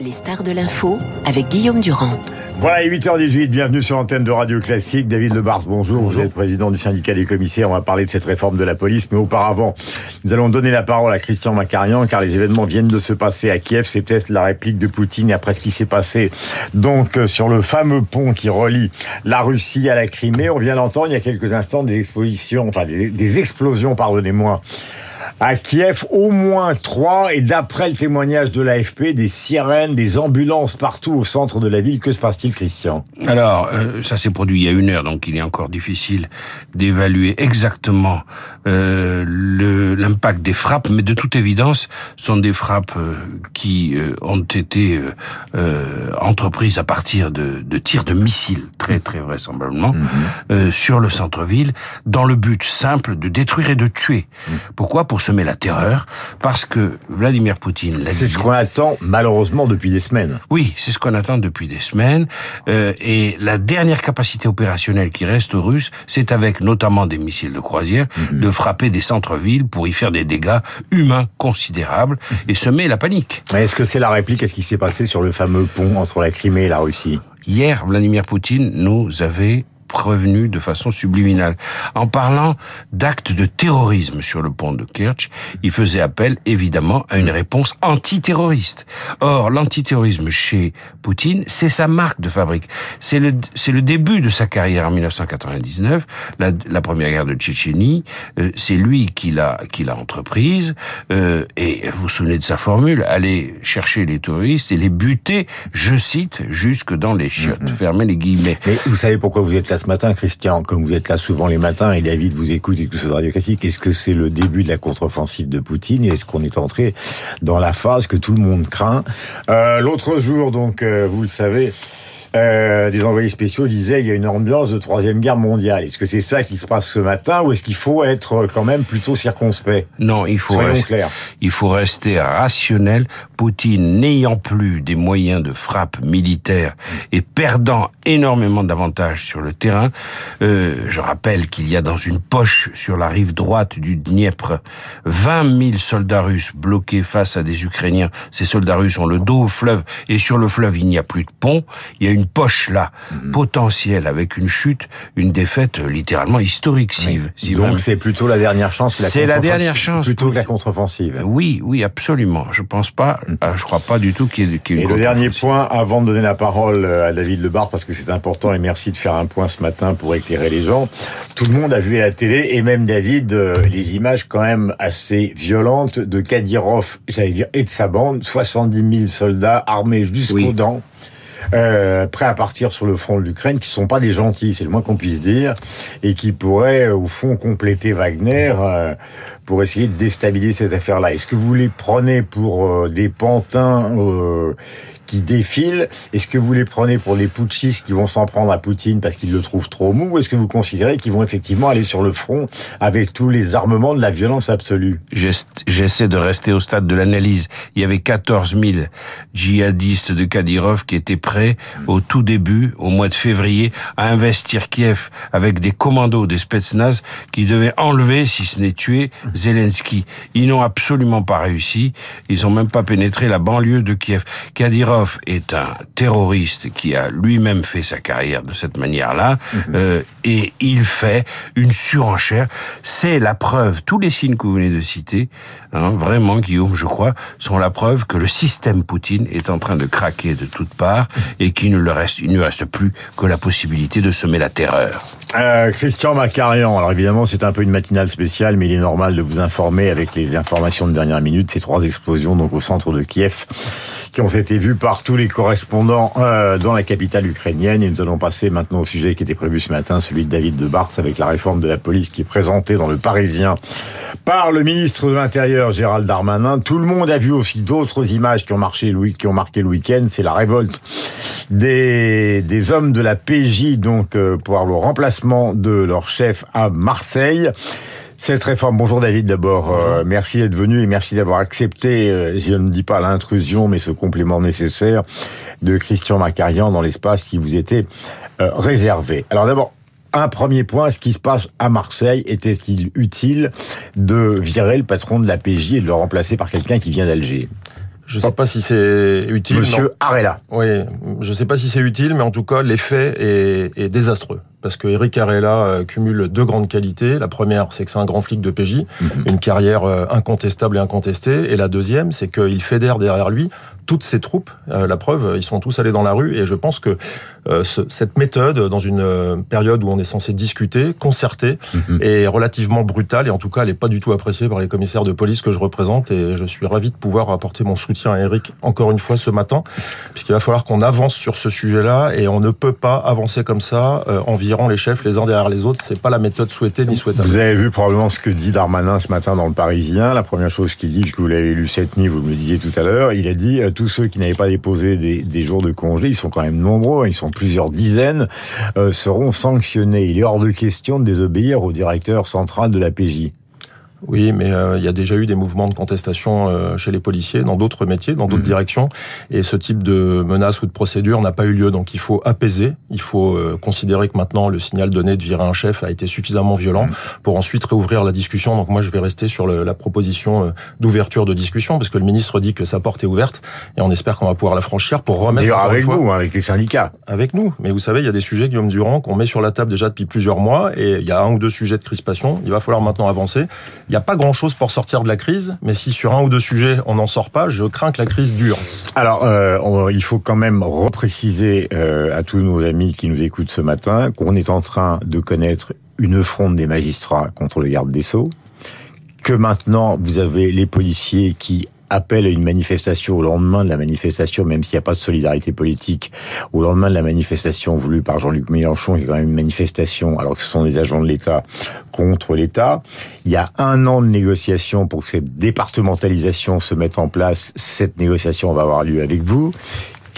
Les stars de l'info avec Guillaume Durand. Voilà, 8h18, bienvenue sur l'antenne de Radio Classique. David Lebars, bonjour. Vous êtes président du syndicat des commissaires. On va parler de cette réforme de la police. Mais auparavant, nous allons donner la parole à Christian Macarian, car les événements viennent de se passer à Kiev. C'est peut-être la réplique de Poutine après ce qui s'est passé donc euh, sur le fameux pont qui relie la Russie à la Crimée. On vient d'entendre il y a quelques instants des expositions, enfin des, des explosions, pardonnez-moi, à Kiev, au moins trois, et d'après le témoignage de l'AFP, des sirènes, des ambulances partout au centre de la ville. Que se passe-t-il, Christian? Alors, euh, ça s'est produit il y a une heure, donc il est encore difficile d'évaluer exactement euh, l'impact des frappes, mais de toute évidence, ce sont des frappes euh, qui ont été entreprises à partir de, tirs de missiles, très très vraisemblablement, mm-hmm. sur le centre-ville, dans le but simple de détruire et de tuer. Mm. Pourquoi? Pour semer la terreur, parce que Vladimir Poutine... C'est ce qu'on attend malheureusement depuis des semaines. Oui, c'est ce qu'on attend depuis des semaines. Euh, et la dernière capacité opérationnelle qui reste aux Russes, c'est avec notamment des missiles de croisière, mhm. de frapper des centres-villes pour y faire des dégâts humains considérables et semer la panique. Est-ce que c'est la réplique? À ce qui s'est passé sur le fameux pont entre la Crimée et la Russie? Hier, Vladimir Poutine nous avait prévenu de façon subliminale. En parlant d'actes de terrorisme sur le pont de Kerch, il faisait appel évidemment à une réponse antiterroriste. Or, l'antiterrorisme chez Poutine, c'est sa marque de fabrique. C'est le, c'est le début de sa carrière en 1999, la, la première guerre de Tchétchénie. Euh, c'est lui qui l'a, qui l'a entreprise. Euh, et vous vous souvenez de sa formule aller chercher les terroristes et les buter, je cite, jusque dans les chiottes. Mm-hmm. Fermez les guillemets. Mais vous savez pourquoi vous êtes là ce matin, Christian, comme vous êtes là souvent les matins et David vous écoute et tout ce radio classique, est-ce que c'est le début de la contre-offensive de Poutine est-ce qu'on est entré dans la phase que tout le monde craint? Euh, L'autre jour, donc, euh, vous le savez, euh, des envoyés spéciaux disaient il y a une ambiance de troisième guerre mondiale. Est-ce que c'est ça qui se passe ce matin ou est-ce qu'il faut être quand même plutôt circonspect? Non, il faut rester, il faut rester rationnel. Poutine n'ayant plus des moyens de frappe militaire et perdant énormément d'avantages sur le terrain, euh, je rappelle qu'il y a dans une poche sur la rive droite du Dniepr 20 000 soldats russes bloqués face à des Ukrainiens. Ces soldats russes ont le dos au fleuve et sur le fleuve il n'y a plus de pont. Il y a une poche là, mhm. potentielle, avec une chute, une défaite euh, littéralement historique. Si, Donc c'est plutôt la dernière chance. C'est la dernière chance. Plutôt que la contre-offensive. Oui, oui, absolument. Je pense pas, mhm. euh, je crois pas du tout qu'il y ait, qu ait Et le dernier point, avant de donner la parole euh, à David Lebar, parce que c'est important, et merci de faire un point ce matin pour éclairer les gens. Tout le monde a vu à la télé, et même David, les images quand même assez violentes de Kadyrov, j'allais dire, et de sa bande, 70 000 soldats armés jusqu'aux dents euh, prêts à partir sur le front de l'Ukraine, qui sont pas des gentils, c'est le moins qu'on puisse dire, et qui pourraient au fond compléter Wagner euh, pour essayer de déstabiliser cette affaire-là. Est-ce que vous les prenez pour euh, des pantins euh, qui défilent? Est-ce que vous les prenez pour des putschistes qui vont s'en prendre à Poutine parce qu'ils le trouvent trop mou? Ou est-ce que vous considérez qu'ils vont effectivement aller sur le front avec tous les armements de la violence absolue? J'essaie de rester au stade de l'analyse. Il y avait 14 000 djihadistes de Kadyrov qui étaient prêts au tout début, au mois de février, à investir Kiev avec des commandos des Spetsnaz qui devaient enlever, si ce n'est tuer, Zelensky. Ils n'ont absolument pas réussi. Ils n'ont même pas pénétré la banlieue de Kiev. Kadyrov est un terroriste qui a lui-même fait sa carrière de cette manière-là, mhm. euh, et il fait une surenchère. C'est la preuve. Tous les signes que vous venez de citer, hein, vraiment, Guillaume, je crois, sont la preuve que le système Poutine est en train de craquer de toutes parts et qu'il ne, reste, il ne reste plus que la possibilité de semer la terreur. Euh, Christian Macarian, alors évidemment c'est un peu une matinale spéciale, mais il est normal de vous informer avec les informations de dernière minute, ces trois explosions donc au centre de Kiev, qui ont été vues par tous les correspondants euh, dans la capitale ukrainienne. Et nous allons passer maintenant au sujet qui était prévu ce matin, celui de David de Barthes, avec la réforme de la police qui est présentée dans le Parisien par le ministre de l'Intérieur Gérald Darmanin. Tout le monde a vu aussi d'autres images qui ont marché qui ont marqué le week-end. C'est la révolte des, hommes de la PJ donc euh, pour le de leur chef à Marseille. Cette réforme, bonjour David d'abord, euh, merci d'être venu et merci d'avoir accepté, euh, je ne dis pas l'intrusion, mais ce complément nécessaire de Christian Macarian dans l'espace qui vous était réservé. Alors d'abord, un premier point, ce qui se passe à Marseille, était-il utile de virer le patron de la PJ et de le remplacer par quelqu'un qui vient d'Alger? Je ne sais pas si c'est utile. Monsieur Arella. Oui, je ne sais pas si c'est utile, mais en tout cas, l'effet est, est désastreux. Parce que Eric Arella euh, cumule deux grandes qualités. La première, c'est que c'est un grand flic de PJ, mhm. une carrière euh, incontestable et incontestée. Et la deuxième, c'est qu'il fédère derrière lui toutes ses troupes. Euh, la preuve, ils sont tous allés dans la rue. Et je pense que cette méthode, dans une période où on est censé discuter, concerter, mhm. est relativement brutale. Et en tout cas, elle n'est pas du tout appréciée par les commissaires de police que je représente. Et je suis ravi de pouvoir apporter mon soutien à Eric encore une fois ce matin, puisqu'il va falloir qu'on avance sur ce sujet-là et on ne peut pas avancer comme ça euh, en virant les chefs les uns derrière les autres. C'est pas la méthode souhaitée ni souhaitable. Vous avez vu probablement ce que dit Darmanin ce matin dans le Parisien. La première chose qu'il dit, que vous l'avez lu cette nuit, vous me le disiez tout à l'heure, il a dit euh, tous ceux qui n'avaient pas déposé des, jours de congé, ils sont quand même nombreux, ils sont plusieurs dizaines, euh, seront sanctionnés. Il est hors de question de désobéir au directeur central de la PJ. Oui, mais euh, il y a déjà eu des mouvements de contestation euh, chez les policiers dans d'autres métiers, dans d'autres mhm. directions, et ce type de menace ou de procédure n'a pas eu lieu. Donc il faut apaiser, il faut euh, considérer que maintenant le signal donné de virer un chef a été suffisamment violent mhm. pour ensuite réouvrir la discussion. Donc moi je vais rester sur le, la proposition d'ouverture de discussion, parce que le ministre dit que sa porte est ouverte, et on espère qu'on va pouvoir la franchir pour remettre... avec vous, hein, avec les syndicats. Avec nous, mais vous savez, il y a des sujets, Guillaume Durand, qu'on met sur la table déjà depuis plusieurs mois, et il y a un ou deux sujets de crispation, il va falloir maintenant avancer. Il n'y a pas grand-chose pour sortir de la crise, mais si sur un ou deux sujets on n'en sort pas, je crains que la crise dure. Alors, euh, il faut quand même repréciser euh, à tous nos amis qui nous écoutent ce matin qu'on est en train de connaître une fronde des magistrats contre le garde des Sceaux, que maintenant vous avez les policiers qui appelle à une manifestation au lendemain de la manifestation, même s'il n'y a pas de solidarité politique, au lendemain de la manifestation voulue par Jean-Luc Mélenchon, qui est quand même une manifestation, alors que ce sont des agents de l'État contre l'État. Il y a un an de négociation pour que cette départementalisation se mette en place. Cette négociation va avoir lieu avec vous.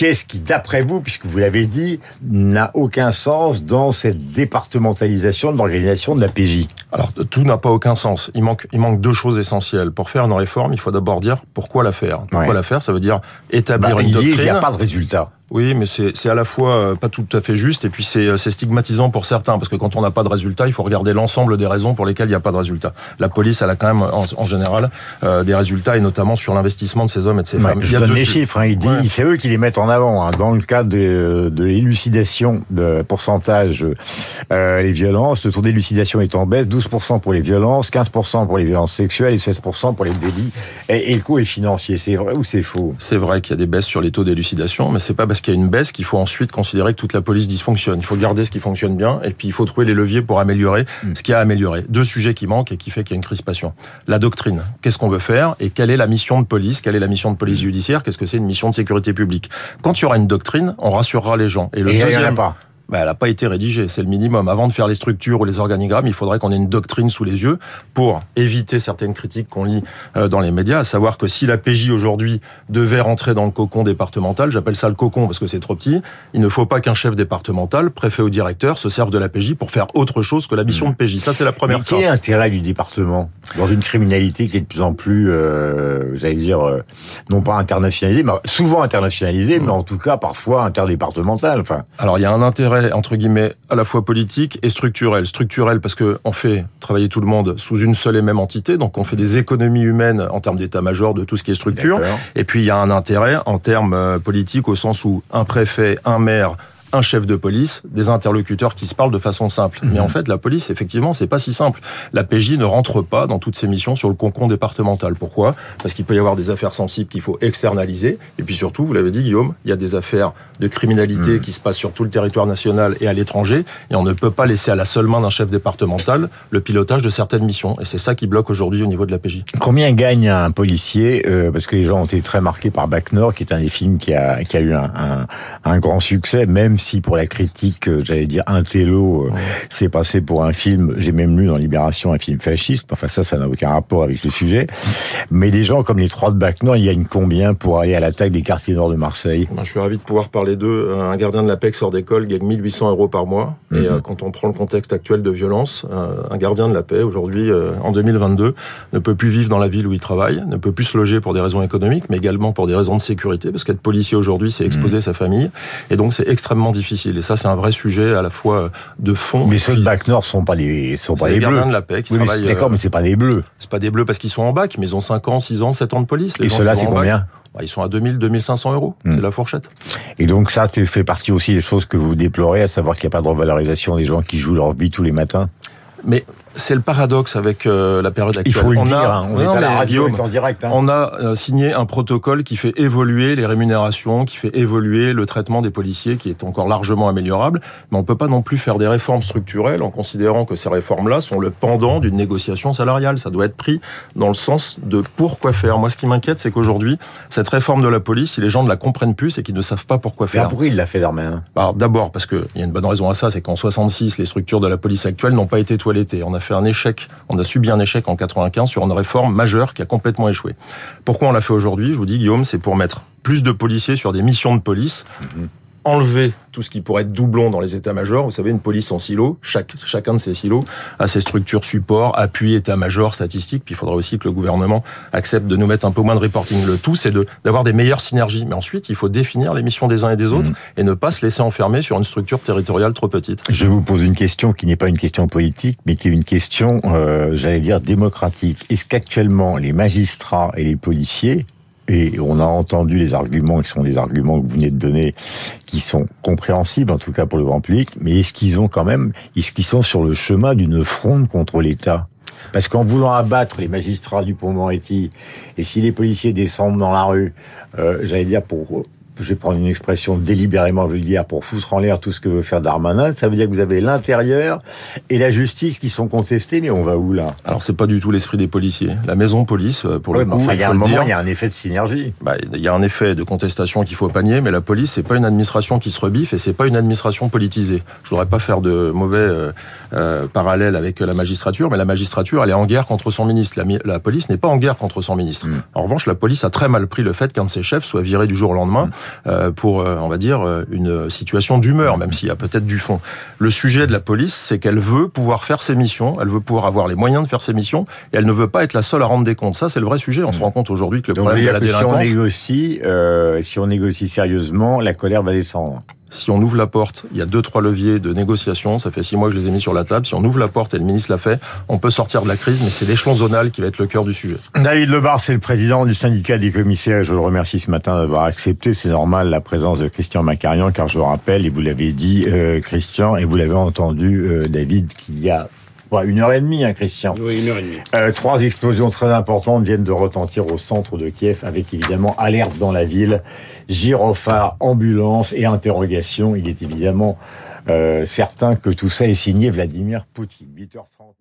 Qu'est-ce qui, d'après vous, puisque vous l'avez dit, n'a aucun sens dans cette départementalisation de l'organisation de la PJ Alors, tout n'a pas aucun sens. Il manque, il manque deux choses essentielles. Pour faire une réforme, il faut d'abord dire pourquoi la faire. Pourquoi la faire Ça veut dire établir bah, une doctrine. Il n'y a pas de résultat. Oui, mais c'est à la fois euh, pas tout à fait juste et puis euh, c'est stigmatisant pour certains parce que quand on n'a pas de résultat, il faut regarder l'ensemble des raisons pour lesquelles il n'y a pas de résultat. La police, elle a quand même en, général euh, des résultats et notamment sur l'investissement de ces hommes et de ces femmes. Je donne les chiffres. Hein, il dit, c'est eux qui les mettent en avant. Hein. Dans le cas de, de l'élucidation de pourcentage, euh, les violences, le taux d'élucidation est en baisse, 12% pour les violences, 15% pour les violences sexuelles et 16% pour les délits éco et financiers. C'est vrai ou c'est faux? C'est vrai qu'il y a des baisses sur les taux d'élucidation, mais c'est pas parce qu'il y a une baisse qu'il faut ensuite considérer que toute la police dysfonctionne. Il faut garder ce qui fonctionne bien et puis il faut trouver les leviers pour améliorer mm. ce qui a amélioré. Deux sujets qui manquent et qui fait qu'il y a une crispation. La doctrine. Qu'est-ce qu'on veut faire et quelle est la mission de police? Quelle est la mission de police mm. judiciaire? Qu'est-ce que c'est une mission de sécurité publique? Quand il y aura une doctrine, on rassurera les gens. Et le deuxième, pas bah, elle n'a pas été rédigée. C'est le minimum. Avant de faire les structures ou les organigrammes, il faudrait qu'on ait une doctrine sous les yeux pour éviter certaines critiques qu'on lit euh, dans les médias, à savoir que si la PJ aujourd'hui devait rentrer dans le cocon départemental, j'appelle ça le cocon parce que c'est trop petit, il ne faut pas qu'un chef départemental, préfet ou directeur, se serve de la PJ pour faire autre chose que la mission de PJ. Ça, c'est la première Mais quel est l'intérêt du département dans une criminalité qui est de plus en plus, euh, j'allais dire, euh, non pas internationalisée, mais souvent internationalisée, mais en tout cas parfois interdépartementale. Enfin. Alors, il y a un intérêt entre guillemets à la fois politique et structurel. Structurel parce que on fait travailler tout le monde sous une seule et même entité, donc on fait des économies humaines en termes d'état-major de tout ce qui est structure. Et puis il y a un intérêt en termes euh, politiques au sens où un préfet, un maire un chef de police, des interlocuteurs qui se parlent de façon simple. Mais mhm. en fait, la police, effectivement, c'est pas si simple. La PJ ne rentre pas dans toutes ses missions sur le concon départemental. Pourquoi? Parce qu'il peut y avoir des affaires sensibles qu'il faut externaliser. Et puis surtout, vous l'avez dit, Guillaume, il y a des affaires de criminalité mhm. qui se passent sur tout le territoire national et à l'étranger. Et on ne peut pas laisser à la seule main d'un chef départemental le pilotage de certaines missions. Et c'est ça qui bloque aujourd'hui au niveau de la PJ. Combien gagne un policier euh, Parce que les gens ont été très marqués par Bac Nord, qui est un des films qui a, qui a eu un, un, un grand succès, même si pour la critique, euh, j'allais dire un télo, euh, c'est passé pour un film, j'ai même lu dans Libération un film fasciste, enfin ça, ça n'a aucun rapport avec le sujet. Mais des gens comme les trois de Bac Nord, il y a une combien pour aller à l'attaque des quartiers nord de Marseille? Je suis ravi de pouvoir parler d'eux. Un gardien de la paix sort d'école gagne 1800 euros par mois. Et mhm. euh, quand on prend le contexte actuel de violence, un gardien de la paix, aujourd'hui, en 2022, ne peut plus vivre dans la ville où il travaille, ne peut plus se loger pour des raisons économiques, mais également pour des raisons de sécurité, parce qu'être policier aujourd'hui, c'est exposer mhm. sa famille. Et donc, c'est extrêmement difficile. Et ça, c'est un vrai sujet à la fois de fond. Mais ceux de Bac Nord sont pas les, sont pas les, bleus. de la paix qui D'accord, euh, mais c'est pas des bleus. C'est pas des bleus parce qu'ils sont en bac, mais ils ont 5 ans, 6 ans, 7 ans de police. et ceux-là, c'est combien Bah, ils sont à 2000, 2500 euros. Hmm. C'est la fourchette. Et donc ça, ça fait partie aussi des choses que vous déplorez, à savoir qu'il n'y a pas de revalorisation des gens qui jouent leur vie tous les matins. Mais c'est le paradoxe avec euh, la période actuelle. Il faut le on dire, a, hein, on Non, est à la mais radio, Guillaume, on est en direct. Hein. On a euh, signé un protocole qui fait évoluer les rémunérations, qui fait évoluer le traitement des policiers, qui est encore largement améliorable. Mais on peut pas non plus faire des réformes structurelles en considérant que ces réformes-là sont le pendant d'une négociation salariale. Ça doit être pris dans le sens de pourquoi faire. Moi, ce qui m'inquiète, c'est qu'aujourd'hui, cette réforme de la police, si les gens ne la comprennent plus, c'est qu'ils ne savent pas pourquoi Mais faire. pourquoi il l'a fait Darmanin? Alors d'abord parce qu'il y a une bonne raison à ça, c'est qu'en 66, les structures de la police actuelle n'ont pas été toilettées. On a fait un échec, on a subi un échec en 95 sur une réforme majeure qui a complètement échoué. Pourquoi on l'a fait aujourd'hui? Je vous dis Guillaume, c'est pour mettre plus de policiers sur des missions de police. Enlever tout ce qui pourrait être doublon dans les états-majors. Vous savez, une police en silo, chaque, chacun de ces silos a ses structures support, appui, état-major, statistique. Puis il faudra aussi que le gouvernement accepte de nous mettre un peu moins de reporting. Le tout, c'est de- d'avoir des meilleures synergies. Mais ensuite, il faut définir les missions des uns et des autres et ne pas se laisser enfermer sur une structure territoriale trop petite. Je vous pose une question qui n'est pas une question politique, mais qui est une question, euh, j'allais dire, démocratique. Est-ce qu'actuellement, les magistrats et les policiers, et on a entendu les arguments qui sont des arguments que vous venez de donner, qui sont compréhensibles, en tout cas pour le grand public, mais est-ce qu'ils ont quand même, est-ce qu'ils sont sur le chemin d'une fronde contre l'État? Parce qu'en voulant abattre les magistrats du Pont-Moretti, et si les policiers descendent dans la rue, euh, j'allais dire pour, je vais prendre une expression délibérément vulgaire, pour foutre en l'air tout ce que veut faire Darmanin, ça veut dire que vous avez l'intérieur et la justice qui sont contestés, mais on va où là? Alors c'est pas du tout l'esprit des policiers. La maison police, euh, pour Ouais, le coup, enfin, il y a un moment, dire, il y a un effet de synergie. bah, il y a un effet de contestation qu'il faut panier, mais la police, c'est pas une administration qui se rebiffe et c'est pas une administration politisée. Je voudrais pas faire de mauvais euh, euh, parallèles avec la magistrature, mais la magistrature, elle est en guerre contre son ministre. La, police n'est pas en guerre contre son ministre. Mm. En revanche, la police a très mal pris le fait qu'un de ses chefs soit viré du jour au lendemain euh, pour, euh, on va dire, euh, une situation d'humeur, même s'il y a peut-être du fond. Le sujet de la police, c'est qu'elle veut pouvoir faire ses missions, elle veut pouvoir avoir les moyens de faire ses missions, et elle ne veut pas être la seule à rendre des comptes. Ça, c'est le vrai sujet. On se rend compte aujourd'hui que le Donc, problème de la que si on délinquance, négocie, euh, si on négocie sérieusement, la colère va descendre. Si on ouvre la porte, il y a deux, trois leviers de négociation. Ça fait six mois que je les ai mis sur la table. Si on ouvre la porte et le ministre l'a fait, on peut sortir de la crise, mais c'est l'échelon zonal qui va être le cœur du sujet. David Lebar, c'est le président du syndicat des commissaires je le remercie ce matin d'avoir accepté, c'est normal, la présence de Christian Macarian, car je rappelle, et vous l'avez dit, euh, Christian, et vous l'avez entendu, euh, David, qu'il y a une heure et demie, hein, Christian. Oui, une heure et demie. Euh, trois explosions très importantes viennent de retentir au centre de Kiev, avec évidemment alerte dans la ville, gyrophare, ambulance et interrogation. Il est évidemment euh, certain que tout ça est signé Vladimir Poutine. 8h30.